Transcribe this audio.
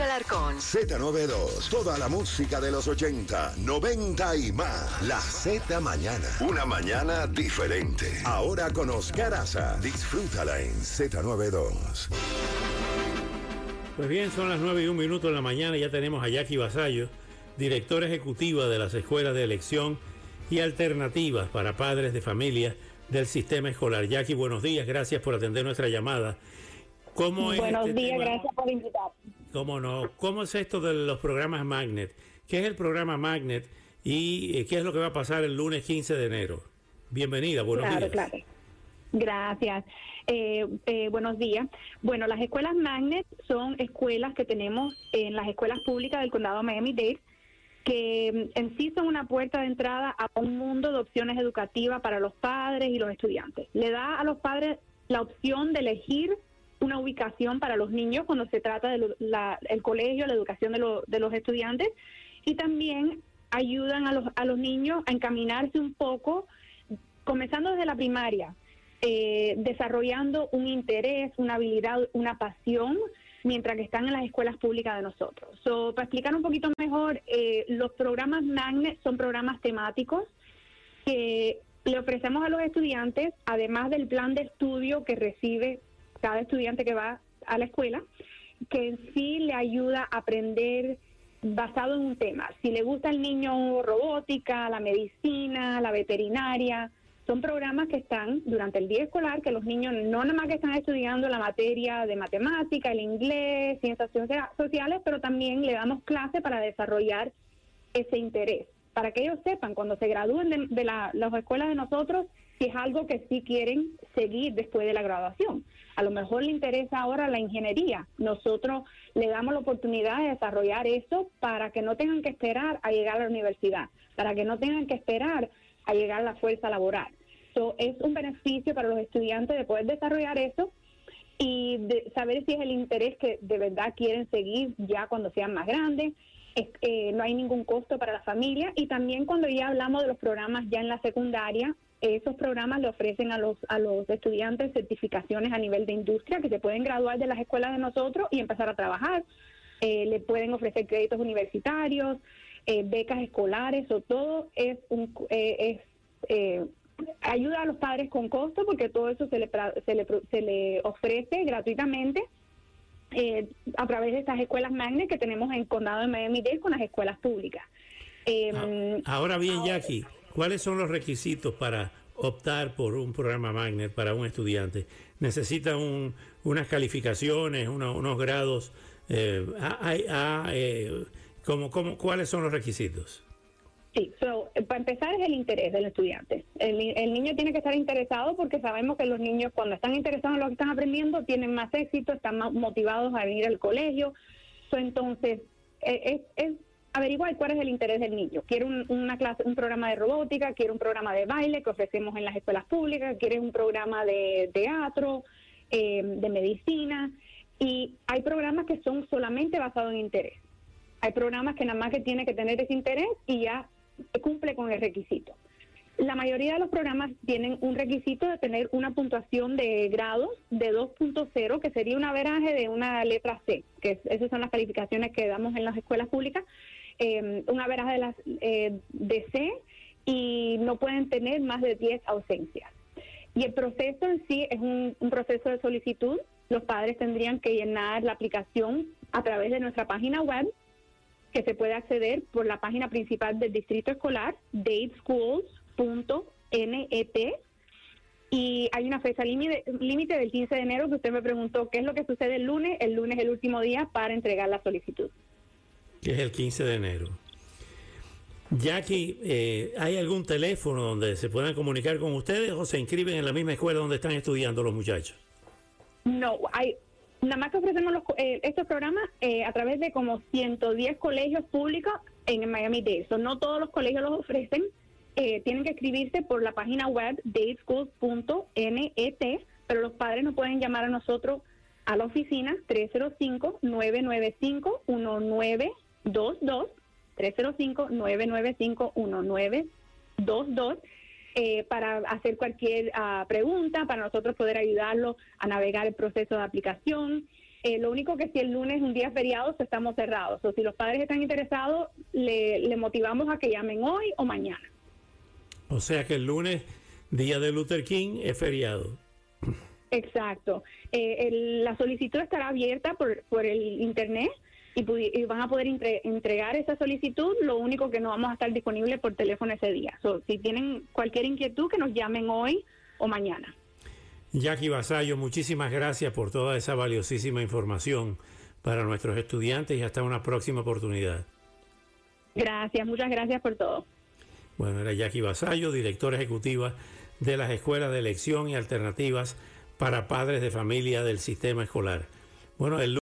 Raúl Alarcón. Z92, toda la música de los 80, 90 y más. La Z Mañana. Una mañana diferente. Ahora con Oscar Aza. Disfrútala en Z92. Pues bien, son las 9 y un minuto de la mañana y ya tenemos a Jackie Basayo, directora ejecutiva de las escuelas de elección y alternativas para padres de familia del sistema escolar. Jackie, buenos días, gracias por atender nuestra llamada. ¿Cómo es Buenos este días, tema? gracias por invitar. ¿Cómo no? ¿Cómo es esto de los programas Magnet? ¿Qué es el programa Magnet y eh, qué es lo que va a pasar el lunes 15 de enero? Bienvenida, buenos claro, días. claro. Gracias. Eh, eh, buenos días. Bueno, las escuelas Magnet son escuelas que tenemos en las escuelas públicas del condado Miami-Dade que mm, en sí son una puerta de entrada a un mundo de opciones educativas para los padres y los estudiantes. Le da a los padres la opción de elegir una ubicación para los niños cuando se trata del el colegio, la educación de, lo- de los estudiantes y también ayudan a los, a los niños a encaminarse un poco, comenzando desde la primaria, eh, desarrollando un interés, una habilidad, una pasión, mientras que están en las escuelas públicas de nosotros. So, para explicar un poquito mejor, eh, los programas Magnet son programas temáticos que le ofrecemos a los estudiantes, además del plan de estudio que recibe cada estudiante que va a la escuela, que en sí le ayuda a aprender basado en un tema. Si le gusta al niño robótica, la medicina, la veterinaria, son programas que están durante el día escolar, que los niños no nada más que están estudiando la materia de matemática, el inglés, ciencias socia- sociales, pero también le damos clase para desarrollar ese interés, para que ellos sepan cuando se gradúen de, de la- las escuelas de nosotros si es algo que sí quieren seguir después de la graduación. A lo mejor le interesa ahora la ingeniería. Nosotros le damos la oportunidad de desarrollar eso para que no tengan que esperar a llegar a la universidad, para que no tengan que esperar a llegar a la fuerza laboral. So, es un beneficio para los estudiantes de poder desarrollar eso y de saber si es el interés que de verdad quieren seguir ya cuando sean más grandes. Es- eh, no hay ningún costo para la familia y también cuando ya hablamos de los programas ya en la secundaria, esos programas le ofrecen a los a los estudiantes certificaciones a nivel de industria que se pueden graduar de las escuelas de nosotros y empezar a trabajar. Eh, le pueden ofrecer créditos universitarios, eh, becas escolares o todo es un eh, es eh, ayuda a los padres con costo porque todo eso se le se le, se le ofrece gratuitamente eh, a través de estas escuelas magnet que tenemos en el condado de Miami-Dade con las escuelas públicas. Eh, Ah, Ahora bien, Jackie, ¿cuáles son los requisitos para optar por un programa Magnet para un estudiante? ¿Necesita un- unas calificaciones, uno- unos grados? Eh, ah, hay- ah, eh, ¿cómo- cómo- cuáles son los requisitos? Sí, so, eh, para empezar es el interés del estudiante. El, el niño tiene que estar interesado porque sabemos que los niños cuando están interesados en lo que están aprendiendo tienen más éxito, están más motivados a venir al colegio. So, entonces, eh, es, es averiguar cuál es el interés del niño. Quiere un, una clase, un programa de robótica, quiere un programa de baile que ofrecemos en las escuelas públicas, quiere un programa de teatro, eh, de medicina. Y hay programas que son solamente basados en interés. Hay programas que nada más que tiene que tener ese interés y ya cumple con el requisito. La mayoría de los programas tienen un requisito de tener una puntuación de grados de 2.0, que sería un averaje de una letra C, que es- esas son las calificaciones que damos en las escuelas públicas, eh, un averaje de, las, eh, de C y no pueden tener más de 10 ausencias. Y el proceso en sí es un, un proceso de solicitud. Los padres tendrían que llenar la aplicación a través de nuestra página web que se puede acceder por la página principal del distrito escolar, dateschools.net. Y hay una fecha límite límite del 15 de enero que usted me preguntó qué es lo que sucede el lunes. El lunes es el último día para entregar la solicitud. Que es el 15 de enero. Jackie, eh, ¿hay algún teléfono donde se puedan comunicar con ustedes o se inscriben en la misma escuela donde están estudiando los muchachos? No, hay nada más que ofrecemos los, eh, estos programas eh, a través de como 110 colegios públicos en Miami-Dade. So, no todos los colegios los ofrecen. eh, tienen que escribirse por la página web dateschools.net, pero los padres nos pueden llamar a nosotros a la oficina 305-995-1922, 305-995-1922, eh, para hacer cualquier ah, pregunta, para nosotros poder ayudarlos a navegar el proceso de aplicación. Eh, lo único que si el lunes es un día feriado, estamos cerrados. O si los padres están interesados, le, le motivamos a que llamen hoy o mañana. O sea que el lunes, día de Luther King, es feriado. Exacto. Eh, el- la solicitud estará abierta por, por el internet y, y van a poder entre- entregar esa solicitud. Lo único que no vamos a estar disponibles por teléfono ese día. So, si tienen cualquier inquietud, que nos llamen hoy o mañana. Jackie Basayo, muchísimas gracias por toda esa valiosísima información para nuestros estudiantes y hasta una próxima oportunidad. Gracias, muchas gracias por todo. Bueno, era Jackie Basayo, directora ejecutiva de las escuelas de elección y alternativas para padres de familia del sistema escolar. Bueno, el